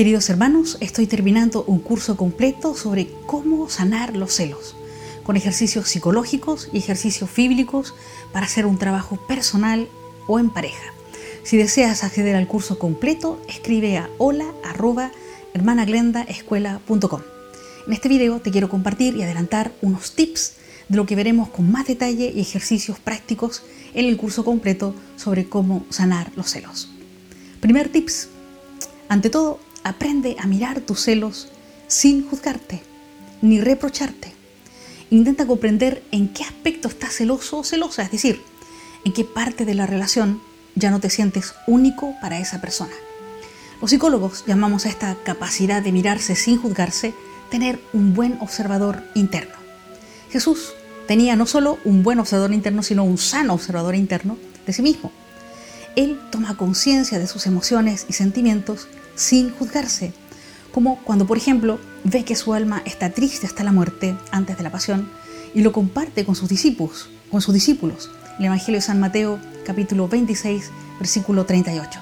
Queridos hermanos, estoy terminando un curso completo sobre cómo sanar los celos, con ejercicios psicológicos y ejercicios bíblicos para hacer un trabajo personal o en pareja. Si deseas acceder al curso completo, escribe a hola En este video te quiero compartir y adelantar unos tips de lo que veremos con más detalle y ejercicios prácticos en el curso completo sobre cómo sanar los celos. Primer tips. Ante todo, aprende a mirar tus celos sin juzgarte ni reprocharte. Intenta comprender en qué aspecto estás celoso o celosa, es decir, en qué parte de la relación ya no te sientes único para esa persona. Los psicólogos llamamos a esta capacidad de mirarse sin juzgarse tener un buen observador interno. Jesús tenía no solo un buen observador interno, sino un sano observador interno de sí mismo. Él toma conciencia de sus emociones y sentimientos sin juzgarse, como cuando, por ejemplo, ve que su alma está triste hasta la muerte, antes de la pasión, y lo comparte con sus discípulos, con sus discípulos. El Evangelio de San Mateo, capítulo 26, versículo 38.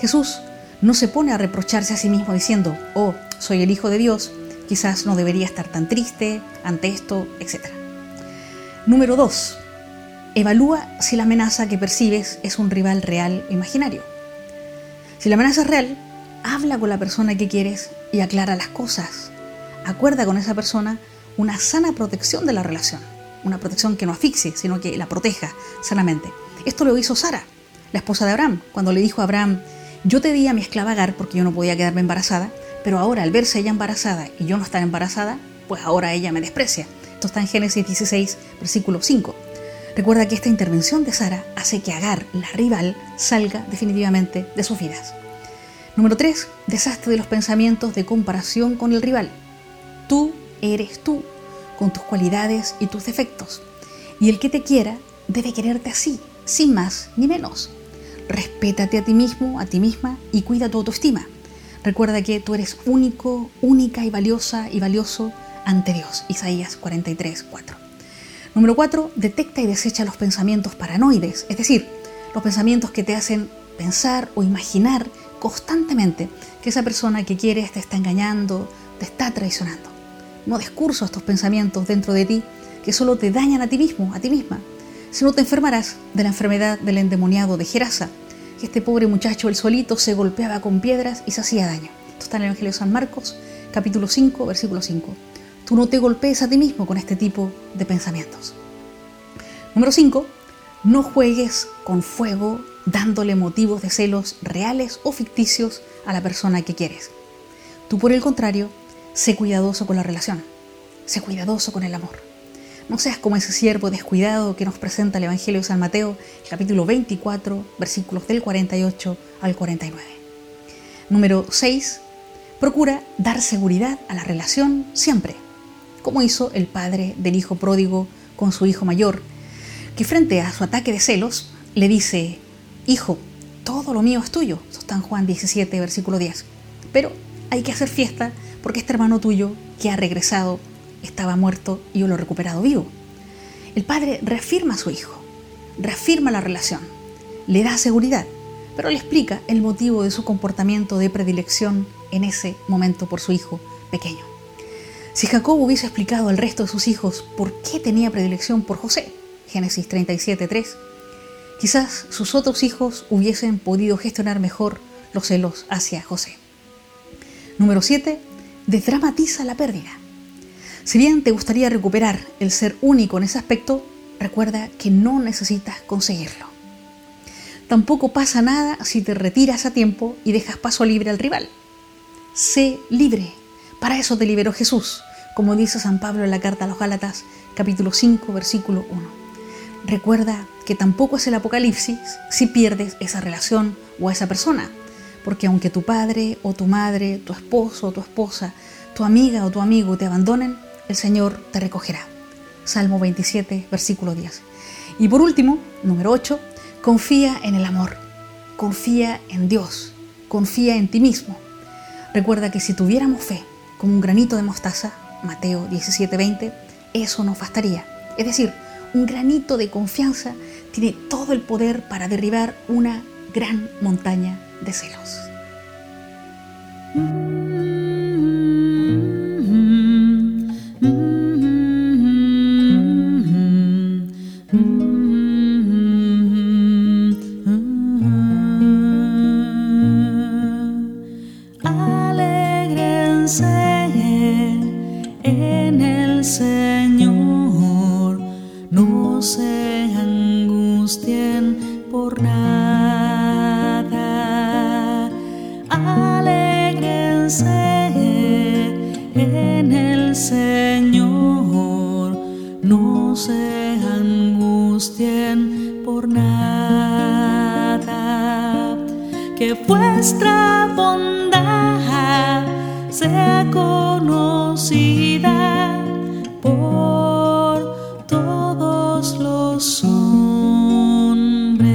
Jesús no se pone a reprocharse a sí mismo diciendo, oh, soy el Hijo de Dios, quizás no debería estar tan triste ante esto, etc. Número 2. Evalúa si la amenaza que percibes es un rival real o imaginario. Si la amenaza es real, habla con la persona que quieres y aclara las cosas. Acuerda con esa persona una sana protección de la relación. Una protección que no asfixie, sino que la proteja sanamente. Esto lo hizo Sara, la esposa de Abraham, cuando le dijo a Abraham, yo te di a mi esclava Agar porque yo no podía quedarme embarazada, pero ahora al verse ella embarazada y yo no estar embarazada, pues ahora ella me desprecia está en Génesis 16, versículo 5. Recuerda que esta intervención de Sara hace que Agar, la rival, salga definitivamente de sus vidas. Número 3. Desastre de los pensamientos de comparación con el rival. Tú eres tú, con tus cualidades y tus defectos. Y el que te quiera debe quererte así, sin más ni menos. Respétate a ti mismo, a ti misma y cuida tu autoestima. Recuerda que tú eres único, única y valiosa y valioso ante Dios. Isaías 43, 4. Número 4. Detecta y desecha los pensamientos paranoides, es decir, los pensamientos que te hacen pensar o imaginar constantemente que esa persona que quieres te está engañando, te está traicionando. No descurso estos pensamientos dentro de ti que solo te dañan a ti mismo, a ti misma. Si no te enfermarás de la enfermedad del endemoniado de Gerasa, que este pobre muchacho, el solito, se golpeaba con piedras y se hacía daño. Esto está en el Evangelio de San Marcos, capítulo 5, versículo 5 tú no te golpees a ti mismo con este tipo de pensamientos. Número 5. No juegues con fuego dándole motivos de celos reales o ficticios a la persona que quieres. Tú por el contrario, sé cuidadoso con la relación, sé cuidadoso con el amor. No seas como ese siervo descuidado que nos presenta el Evangelio de San Mateo, capítulo 24, versículos del 48 al 49. Número 6. Procura dar seguridad a la relación siempre como hizo el padre del hijo pródigo con su hijo mayor, que frente a su ataque de celos le dice, Hijo, todo lo mío es tuyo. Eso está Juan 17, versículo 10. Pero hay que hacer fiesta porque este hermano tuyo que ha regresado estaba muerto y yo lo he recuperado vivo. El padre reafirma a su hijo, reafirma la relación, le da seguridad, pero le explica el motivo de su comportamiento de predilección en ese momento por su hijo pequeño. Si Jacob hubiese explicado al resto de sus hijos por qué tenía predilección por José, Génesis 37.3, quizás sus otros hijos hubiesen podido gestionar mejor los celos hacia José. Número 7. Desdramatiza la pérdida. Si bien te gustaría recuperar el ser único en ese aspecto, recuerda que no necesitas conseguirlo. Tampoco pasa nada si te retiras a tiempo y dejas paso libre al rival. Sé libre para eso te liberó Jesús, como dice San Pablo en la carta a los Gálatas, capítulo 5, versículo 1. Recuerda que tampoco es el apocalipsis si pierdes esa relación o a esa persona, porque aunque tu padre o tu madre, tu esposo o tu esposa, tu amiga o tu amigo te abandonen, el Señor te recogerá. Salmo 27, versículo 10. Y por último, número 8, confía en el amor, confía en Dios, confía en ti mismo. Recuerda que si tuviéramos fe, como un granito de mostaza, Mateo 17:20, eso nos bastaría. Es decir, un granito de confianza tiene todo el poder para derribar una gran montaña de celos. se angustien por nada. Alegrense en el Señor, no se angustien por nada. Que vuestra bondad sea conocida los hombres.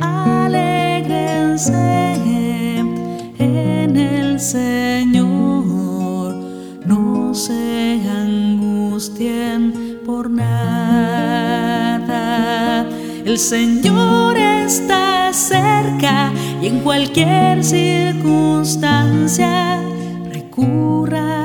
Alégrense en el Señor, no se angustien por nada. El Señor está cerca y en cualquier circunstancia recurran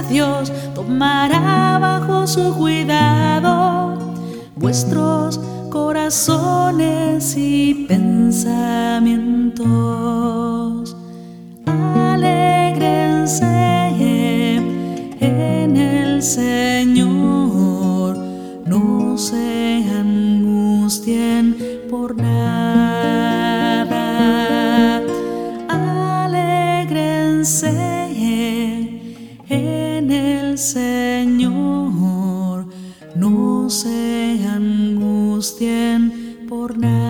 Dios tomará bajo su cuidado vuestros corazones y pensamientos. Alégrense en el Señor, no se angustien Señor, no se angustien por nada.